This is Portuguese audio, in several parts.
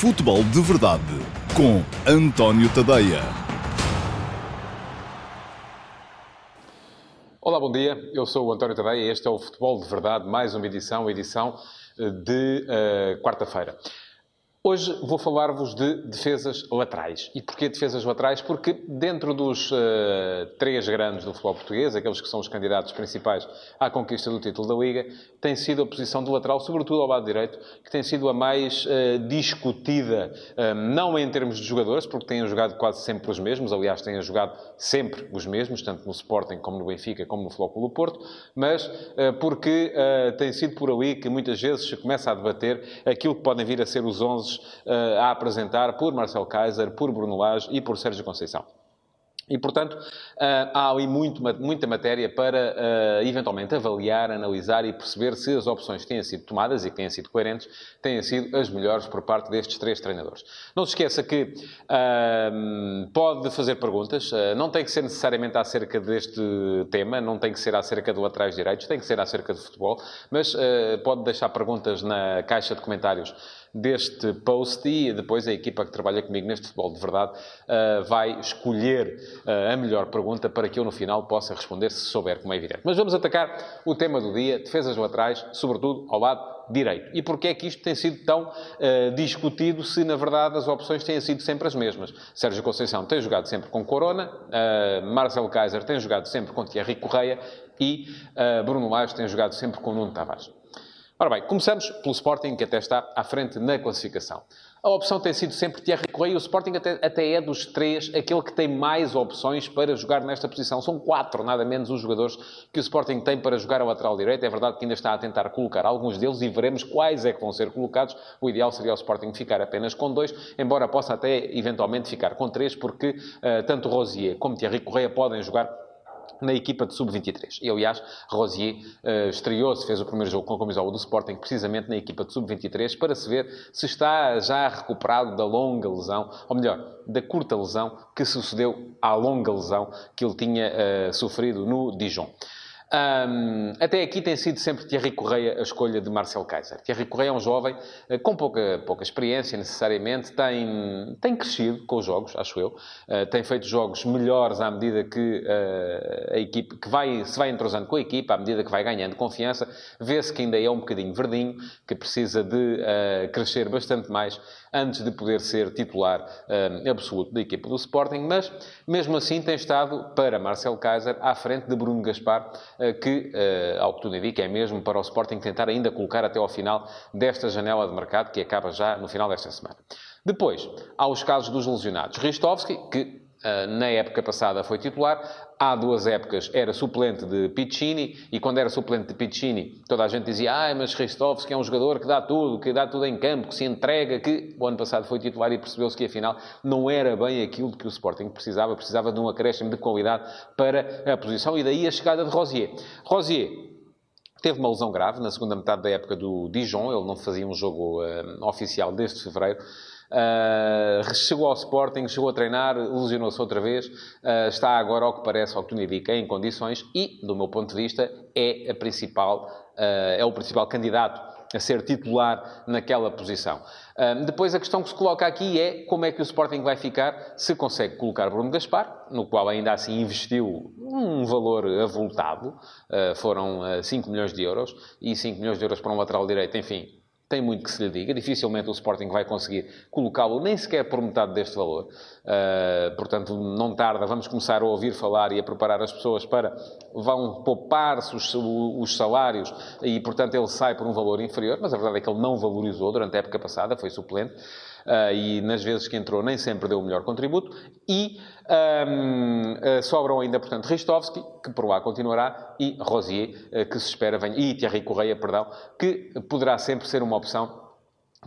Futebol de Verdade com António Tadeia. Olá, bom dia. Eu sou o António Tadeia e este é o Futebol de Verdade, mais uma edição, edição eh, de uh, quarta-feira. Hoje vou falar-vos de defesas laterais. E porquê defesas laterais? Porque dentro dos uh, três grandes do futebol português, aqueles que são os candidatos principais à conquista do título da Liga, tem sido a posição do lateral, sobretudo ao lado direito, que tem sido a mais uh, discutida, uh, não em termos de jogadores, porque têm jogado quase sempre os mesmos, aliás, têm jogado sempre os mesmos, tanto no Sporting como no Benfica, como no Flóculo Porto, mas porque tem sido por ali que muitas vezes se começa a debater aquilo que podem vir a ser os 11 uh, a apresentar por Marcel Kaiser, por Bruno Lage e por Sérgio Conceição. E, portanto, eh, há ali muito, muita matéria para, uh, eventualmente, avaliar, analisar e perceber se as opções que têm sido tomadas e que têm sido coerentes têm sido as melhores por parte destes três treinadores. Não se esqueça que uh, pode fazer perguntas, uh, não tem que ser necessariamente acerca deste tema, não tem que ser acerca do laterais direitos, tem que ser acerca de futebol, mas pode deixar perguntas na caixa de comentários deste post e depois a equipa que trabalha comigo neste futebol de verdade uh, vai escolher uh, a melhor pergunta para que eu no final possa responder se souber, como é evidente. Mas vamos atacar o tema do dia, defesas laterais, sobretudo ao lado direito. E porquê é que isto tem sido tão uh, discutido se, na verdade, as opções têm sido sempre as mesmas? Sérgio Conceição tem jogado sempre com Corona, uh, Marcelo Kaiser tem jogado sempre com Thierry Correia e uh, Bruno Lage tem jogado sempre com Nuno Tavares. Ora bem, começamos pelo Sporting, que até está à frente na classificação. A opção tem sido sempre Thierry Correia o Sporting até, até, é dos três aquele que tem mais opções para jogar nesta posição. São quatro, nada menos, os jogadores que o Sporting tem para jogar a lateral direito. É verdade que ainda está a tentar colocar alguns deles e veremos quais é que vão ser colocados. O ideal seria o Sporting ficar apenas com dois, embora possa até eventualmente ficar com três, porque uh, tanto Rosier como Thierry Correia podem jogar na equipa de sub-23. E, aliás, Rosier uh, estreou-se, fez o primeiro jogo com a camisola do Sporting, precisamente na equipa de sub-23, para se ver se está já recuperado da longa lesão, ou melhor, da curta lesão que sucedeu à longa lesão que ele tinha uh, sofrido no Dijon. Um, até aqui tem sido sempre Thierry Correia a escolha de Marcel Kaiser. Thierry Correia é um jovem uh, com pouca, pouca experiência, necessariamente, tem, tem crescido com os jogos, acho eu, uh, tem feito jogos melhores à medida que uh, a equipe, que vai, se vai entrosando com a equipa, à medida que vai ganhando confiança, vê-se que ainda é um bocadinho verdinho, que precisa de crescer bastante mais antes de poder ser titular absoluto da equipa do Sporting, mas mesmo assim tem estado para Marcel Kaiser à frente de Bruno Gaspar eh, que, eh, ao que tudo indica, é mesmo para o Sporting tentar ainda colocar até ao final desta janela de mercado, que acaba já no final desta semana. Depois, há os casos dos lesionados. Ristovski, que eh, na época passada foi titular, há duas épocas era suplente de Piccini, e quando era suplente de Piccini, toda a gente dizia, ah, mas Ristovski é um jogador que dá tudo, que dá tudo em campo, que se entrega, que o ano passado foi titular e percebeu-se que afinal não era bem aquilo que o Sporting precisava, precisava de um acréscimo de qualidade para a posição, e daí a chegada de Rosier. Rosier teve uma lesão grave na segunda metade da época do Dijon, ele não fazia um jogo uh, oficial desde fevereiro, Uh, chegou ao Sporting, chegou a treinar, lesionou-se outra vez, uh, está agora, ao que parece, ao que me indica, em condições e, do meu ponto de vista, é, a principal, uh, é o principal candidato a ser titular naquela posição. depois a questão que se coloca aqui é como é que o Sporting vai ficar se consegue colocar Bruno Gaspar, no qual ainda assim investiu um valor avultado, foram 5 milhões de euros, e 5 milhões de euros para um lateral direito, enfim, tem muito que se lhe diga. Dificilmente o Sporting vai conseguir colocá-lo nem sequer por metade deste valor. Uh, portanto, não tarda, vamos começar a ouvir falar e a preparar as pessoas para vão poupar-se os, os, salários e, portanto, ele sai por um valor inferior, mas a verdade é que ele não valorizou durante a época passada, foi suplente. Uh, e nas vezes que entrou nem sempre deu o melhor contributo. E um, uh, sobram ainda, portanto, Ristovski, que por lá continuará, e Rosier, uh, que se espera venha, e Thierry Correia, perdão, que poderá sempre ser uma opção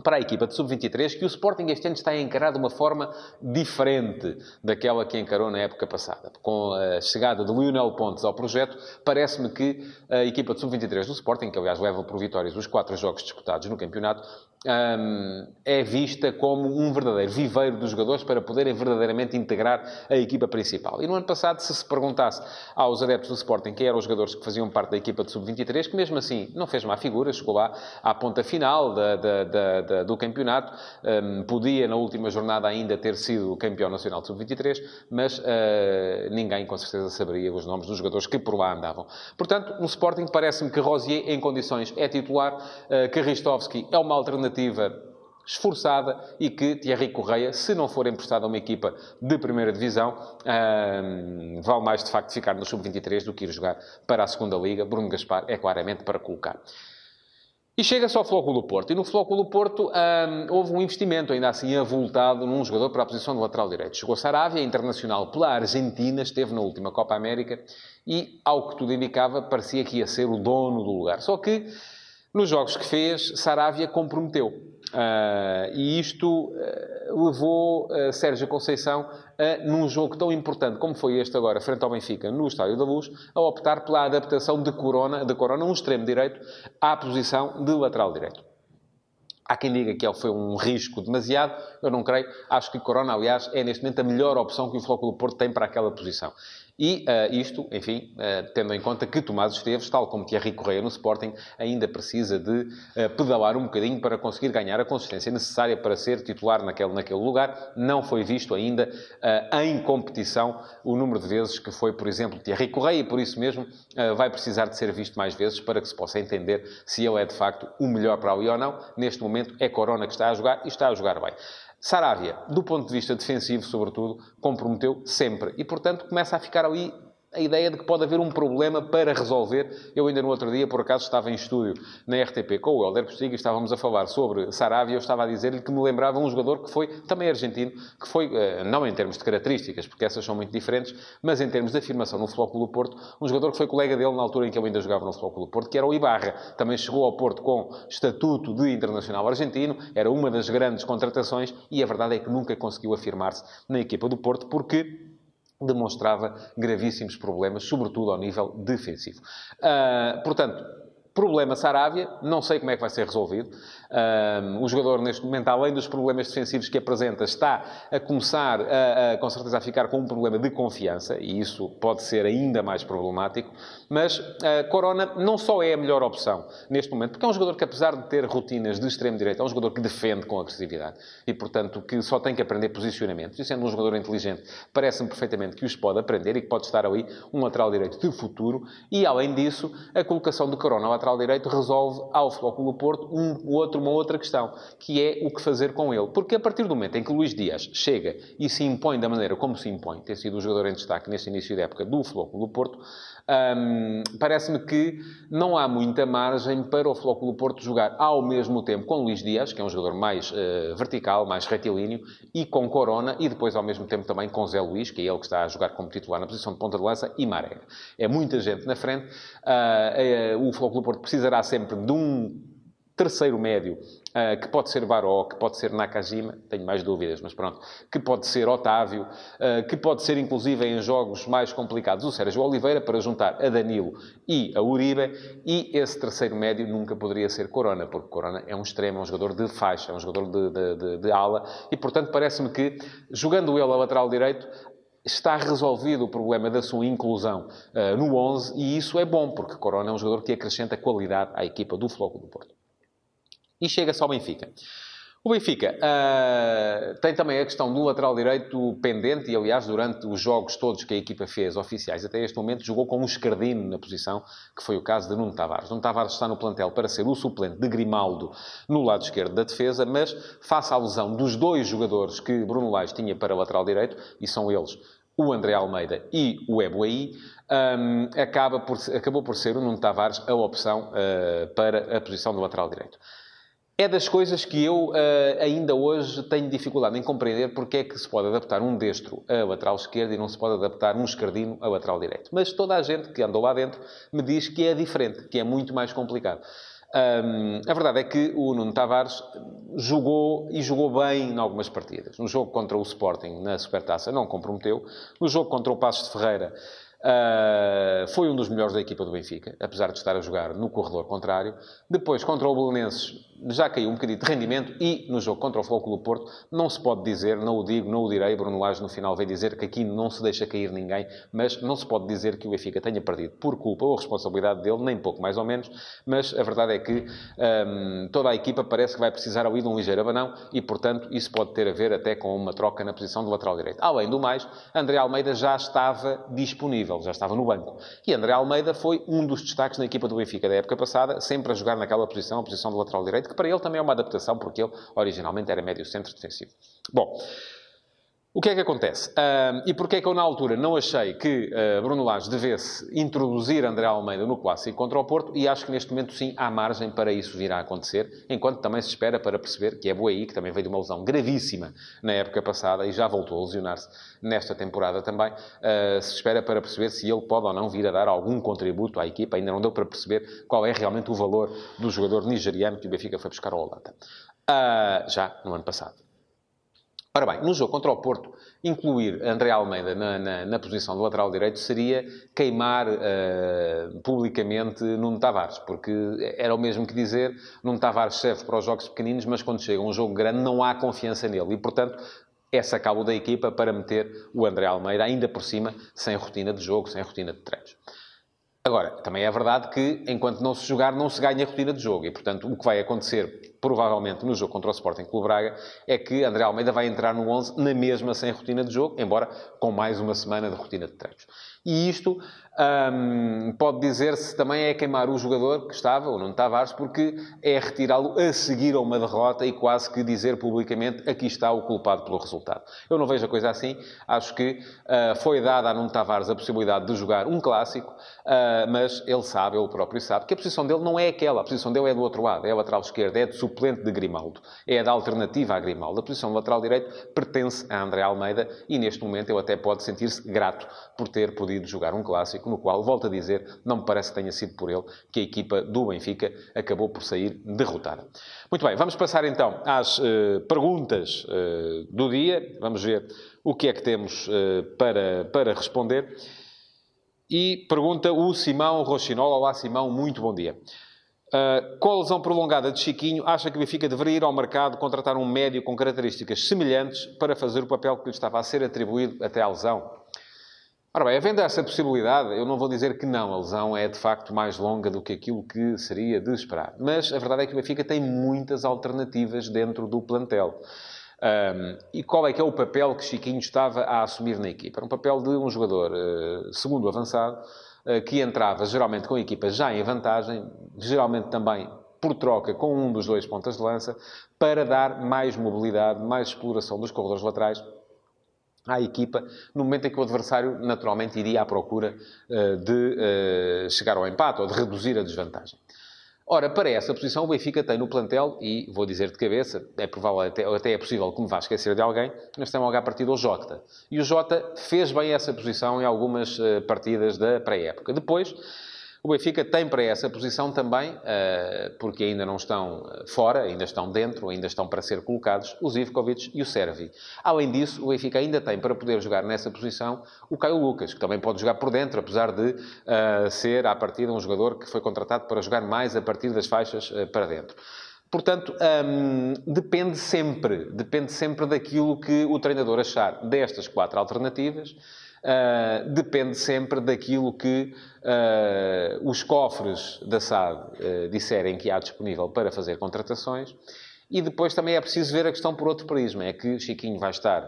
para a equipa de sub-23 que o Sporting este ano está a encarar de uma forma diferente daquela que encarou na época passada. Com a chegada de Lionel Pontes ao projeto, parece-me que a equipa de sub-23 do Sporting, que aliás leva por vitórias os quatro jogos disputados no campeonato, um, é vista como um verdadeiro viveiro dos jogadores para poderem verdadeiramente integrar a equipa principal. E no ano passado, se se perguntasse aos adeptos do Sporting quem eram os jogadores que faziam parte da equipa de sub-23, que mesmo assim não fez má figura, chegou lá à ponta final da, da, da, da, do campeonato. Um, podia, na última jornada, ainda ter sido campeão nacional de sub-23, mas uh, ninguém, com certeza, saberia os nomes dos jogadores que por lá andavam. Portanto, no Sporting, parece-me que Rosier, em condições, é titular, uh, que Ristovski é uma alternativa esforçada e que Thierry Correia, se não for emprestado a uma equipa de primeira divisão, um, vale mais de facto ficar no sub-23 do que ir jogar para a segunda liga. Bruno Gaspar é claramente para colocar. E chega-se ao Flóculo Porto. E no Flóculo Porto um, houve um investimento, ainda assim avultado, num jogador para a posição de lateral direito. Chegou Saravia, internacional pela Argentina, esteve na última Copa América e, ao que tudo indicava, parecia que ia ser o dono do lugar. Só que, nos jogos que fez, Saravia comprometeu. Uh, e isto uh, levou uh, Sérgio Conceição a, num jogo tão importante como foi este agora, frente ao Benfica, no Estádio da Luz, a optar pela adaptação de Corona, de Corona um extremo direito, à posição de lateral direito. Há quem diga que ele foi um risco demasiado, eu não creio. Acho que Corona, aliás, é neste momento a melhor opção que o Flóculo Porto tem para aquela posição. E uh, isto, enfim, uh, tendo em conta que Tomás Esteves, tal como Thierry Correia no Sporting, ainda precisa de uh, pedalar um bocadinho para conseguir ganhar a consistência necessária para ser titular naquele, naquele lugar. Não foi visto ainda em competição o número de vezes que foi, por exemplo, Thierry Correia, e por isso mesmo vai precisar de ser visto mais vezes para que se possa entender se ele é de facto o melhor para ali ou não. Neste momento é Corona que está a jogar e está a jogar bem. Saravia, do ponto de vista defensivo, sobretudo, comprometeu sempre. E, portanto, começa a ficar ali a ideia de que pode haver um problema para resolver. Eu ainda no outro dia, por acaso, estava em estúdio na RTP com o Helder Postiga e estávamos a falar sobre Sarabia. Eu estava a dizer-lhe que me lembrava um jogador que foi, também argentino, que foi, eh, não em termos de características, porque essas são muito diferentes, mas em termos de afirmação no Flóculo do Porto, um jogador que foi colega dele na altura em que eu ainda jogava no Flóculo do Porto, que era o Ibarra. Também chegou ao Porto com estatuto de internacional argentino, era uma das grandes contratações e a verdade é que nunca conseguiu afirmar-se na equipa do Porto, porque demonstrava gravíssimos problemas, sobretudo ao nível defensivo. Uh, portanto, Problema Sarávia, não sei como é que vai ser resolvido. O jogador, neste momento, além dos problemas defensivos que apresenta, está a começar, a, a, com certeza, a ficar com um problema de confiança, e isso pode ser ainda mais problemático. Mas Corona não só é a melhor opção neste momento, porque é um jogador que, apesar de ter rotinas de extremo-direito, é um jogador que defende com agressividade e, portanto, que só tem que aprender posicionamentos. E sendo um jogador inteligente, parece-me perfeitamente que os pode aprender e que pode estar ali um lateral direito de futuro. E, além disso, a colocação de Corona ao lateral direito resolve ao Flóculo Porto um, outro, uma outra questão, que é o que fazer com ele. Porque a partir do momento em que Luís Dias chega e se impõe da maneira como se impõe, tem sido o jogador em destaque neste início de época do Flóculo Porto, parece-me que não há muita margem para o Flóculo Porto jogar ao mesmo tempo com Luís Dias, que é um jogador mais uh, vertical, mais retilíneo, e com Corona, e depois ao mesmo tempo também com Zé Luís, que é ele que está a jogar como titular na posição de ponta de lança, e Marega. É muita gente na frente. Uh, uh, o Flóculo Porto precisará sempre de um terceiro médio Uh, que pode ser Baró, que pode ser Nakajima, tenho mais dúvidas, mas pronto, que pode ser Otávio, uh, que pode ser inclusive em jogos mais complicados o Sérgio Oliveira para juntar a Danilo e a Uribe, e esse terceiro médio nunca poderia ser Corona, porque Corona é um extremo, é um jogador de faixa, é um jogador de, de, de, de ala, e portanto parece-me que, jogando ele a lateral direito, está resolvido o problema da sua inclusão uh, no 11 e isso é bom, porque Corona é um jogador que acrescenta qualidade à equipa do Floco do Porto. E chega-se ao Benfica. O Benfica uh, tem também a questão do lateral direito pendente, e aliás, durante os jogos todos que a equipa fez oficiais até este momento, jogou com um escardino na posição, que foi o caso de Nuno Tavares. Nuno Tavares está no plantel para ser o suplente de Grimaldo no lado esquerdo da defesa, mas face à lesão dos dois jogadores que Bruno Lage tinha para lateral direito, e são eles o André Almeida e o Ebuaí, um, acaba por, acabou por ser o Nuno Tavares a opção uh, para a posição do lateral direito. É das coisas que eu uh, ainda hoje tenho dificuldade em compreender porque é que se pode adaptar um destro a lateral esquerdo e não se pode adaptar um escardino a lateral direito. Mas toda a gente que andou lá dentro me diz que é diferente, que é muito mais complicado. Um, a verdade é que o Nuno Tavares jogou e jogou bem em algumas partidas. No jogo contra o Sporting, na Supertaça, não comprometeu. No jogo contra o Passos de Ferreira, Uh, foi um dos melhores da equipa do Benfica, apesar de estar a jogar no corredor contrário. Depois, contra o Belenenses, já caiu um bocadinho de rendimento e no jogo contra o Flóculo Porto não se pode dizer, não o digo, não o direi, Bruno Lage no final veio dizer que aqui não se deixa cair ninguém, mas não se pode dizer que o Benfica tenha perdido por culpa ou responsabilidade dele, nem pouco mais ou menos, mas a verdade é que hum, toda a equipa parece que vai precisar ali de um ligeiro abanão e, portanto, isso pode ter a ver até com uma troca na posição do lateral direito. Além do mais, André Almeida já estava disponível, já estava no banco. E André Almeida foi um dos destaques na equipa do Benfica da época passada, sempre a jogar naquela posição, a posição do lateral direito, que para ele também é uma adaptação, porque ele originalmente era médio centro defensivo. Bom, o que é que acontece? Uh, e porquê é que eu, na altura, não achei que uh, Bruno Lage devesse introduzir André Almeida no Clássico contra o Porto? E acho que neste momento, sim, há margem para isso vir a acontecer, enquanto também se espera para perceber que é Boaí, que também veio de uma lesão gravíssima na época passada e já voltou a lesionar-se nesta temporada também, uh, se espera para perceber se ele pode ou não vir a dar algum contributo à equipa. Ainda não deu para perceber qual é realmente o valor do jogador nigeriano que o Benfica foi buscar ao Holanda. já no ano passado. Ora bem, no jogo contra o Porto, incluir André Almeida na, na, na posição do lateral direito seria queimar uh, publicamente Nuno Tavares, porque era o mesmo que dizer Nuno Tavares serve para os jogos pequeninos, mas quando chega um jogo grande não há confiança nele. E, portanto, essa acabou da equipa para meter o André Almeida, ainda por cima, sem rotina de jogo, sem rotina de treinos. Agora, também é verdade que, enquanto não se jogar, não se ganha a rotina de jogo. E, portanto, o que vai acontecer, provavelmente, no jogo contra o Sporting Clube Braga, é que André Almeida vai entrar no 11 na mesma sem rotina de jogo, embora com mais uma semana de rotina de treinos. E isto um, pode dizer-se também é queimar o jogador que estava, o Nuno Tavares, porque é retirá-lo a seguir a uma derrota e quase que dizer publicamente aqui está o culpado pelo resultado. Eu não vejo a coisa assim. Acho que uh, foi dada a Nuno Tavares a possibilidade de jogar um clássico, uh, mas ele sabe, ele próprio sabe, que a posição dele não é aquela. A posição dele é do outro lado, é a lateral esquerda, é de suplente de Grimaldo. É da alternativa a Grimaldo. A posição do lateral direito pertence a André Almeida e neste momento ele até pode sentir-se grato por ter podido jogar um clássico no qual, volto a dizer, não me parece que tenha sido por ele que a equipa do Benfica acabou por sair derrotada. Muito bem, vamos passar então às uh, perguntas uh, do dia. Vamos ver o que é que temos uh, para, para responder. E pergunta o Simão Rochinol. Olá, Simão, muito bom dia. Uh, a lesão prolongada de Chiquinho, acha que o Benfica deveria ir ao mercado contratar um médio com características semelhantes para fazer o papel que lhe estava a ser atribuído até à lesão? Ora bem, havendo essa possibilidade, eu não vou dizer que não, a lesão é de facto mais longa do que aquilo que seria de esperar. Mas a verdade é que o Benfica tem muitas alternativas dentro do plantel. Um, e qual é que é o papel que Chiquinho estava a assumir na equipa? Era um papel de um jogador uh, segundo avançado, uh, que entrava geralmente com a equipa já em vantagem, geralmente também por troca com um dos dois pontas de lança, para dar mais mobilidade, mais exploração dos corredores laterais à equipa, no momento em que o adversário naturalmente iria à procura uh, de uh, chegar ao empate ou de reduzir a desvantagem. Ora, para essa posição, o Benfica tem no plantel, e vou dizer de cabeça, é provável, até, até é possível que me vá esquecer de alguém, nós temos logo a partir do Jota. E o Jota fez bem essa posição em algumas uh, partidas da pré-época. Depois, o Benfica tem para essa posição também, eh, porque ainda não estão eh, fora, ainda estão dentro, ainda estão para ser colocados, o Zivkovic e o Servi. Além disso, o Benfica ainda tem para poder jogar nessa posição o Caio Lucas, que também pode jogar por dentro, apesar de uh, ser, à partida, um jogador que foi contratado para jogar mais a partir das faixas para dentro. Portanto, hum, depende sempre, depende sempre daquilo que o treinador achar destas quatro alternativas uh, depende sempre daquilo que uh, os cofres da SAD uh, disserem que há disponível para fazer contratações. E depois também é preciso ver a questão por outro prisma. É que Chiquinho vai estar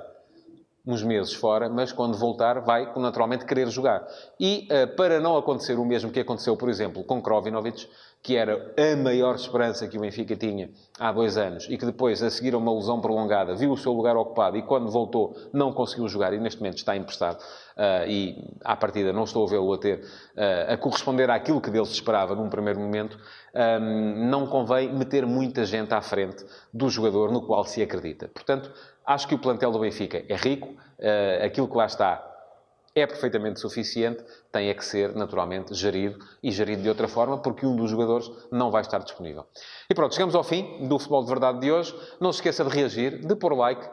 uns meses fora, mas quando voltar vai naturalmente querer jogar. E para não acontecer o mesmo que aconteceu, por exemplo, com Krovinovic, que era a maior esperança que o Benfica tinha há dois anos e que depois, a seguir a uma lesão prolongada, viu o seu lugar ocupado e quando voltou não conseguiu jogar e neste momento está emprestado uh, e à partida não estou a vê-lo a ter uh, a corresponder àquilo que dele se esperava num primeiro momento, um, não convém meter muita gente à frente do jogador no qual se acredita. Portanto, acho que o plantel do Benfica é rico, uh, aquilo que lá está é perfeitamente suficiente, tem é que ser naturalmente gerido e gerido de outra forma, porque um dos jogadores não vai estar disponível. E pronto, chegamos ao fim do Futebol de Verdade de hoje. Não se esqueça de reagir, de pôr like,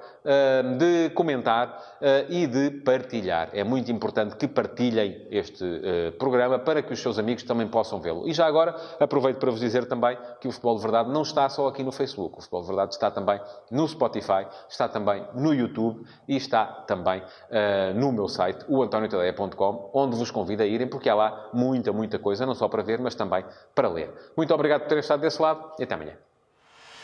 de comentar uh, e de partilhar. É muito importante que partilhem este uh, programa para que os seus amigos também possam vê-lo. E já agora, aproveito para vos dizer também que o Futebol de Verdade não está só aqui no Facebook. O Futebol de Verdade está também no Spotify, está também no YouTube e está também no meu site, o antoniotadeia.com, onde vos convido a irem, porque há lá muita, muita coisa, não só para ver, mas também para ler. Muito obrigado por terem estado desse lado e até amanhã.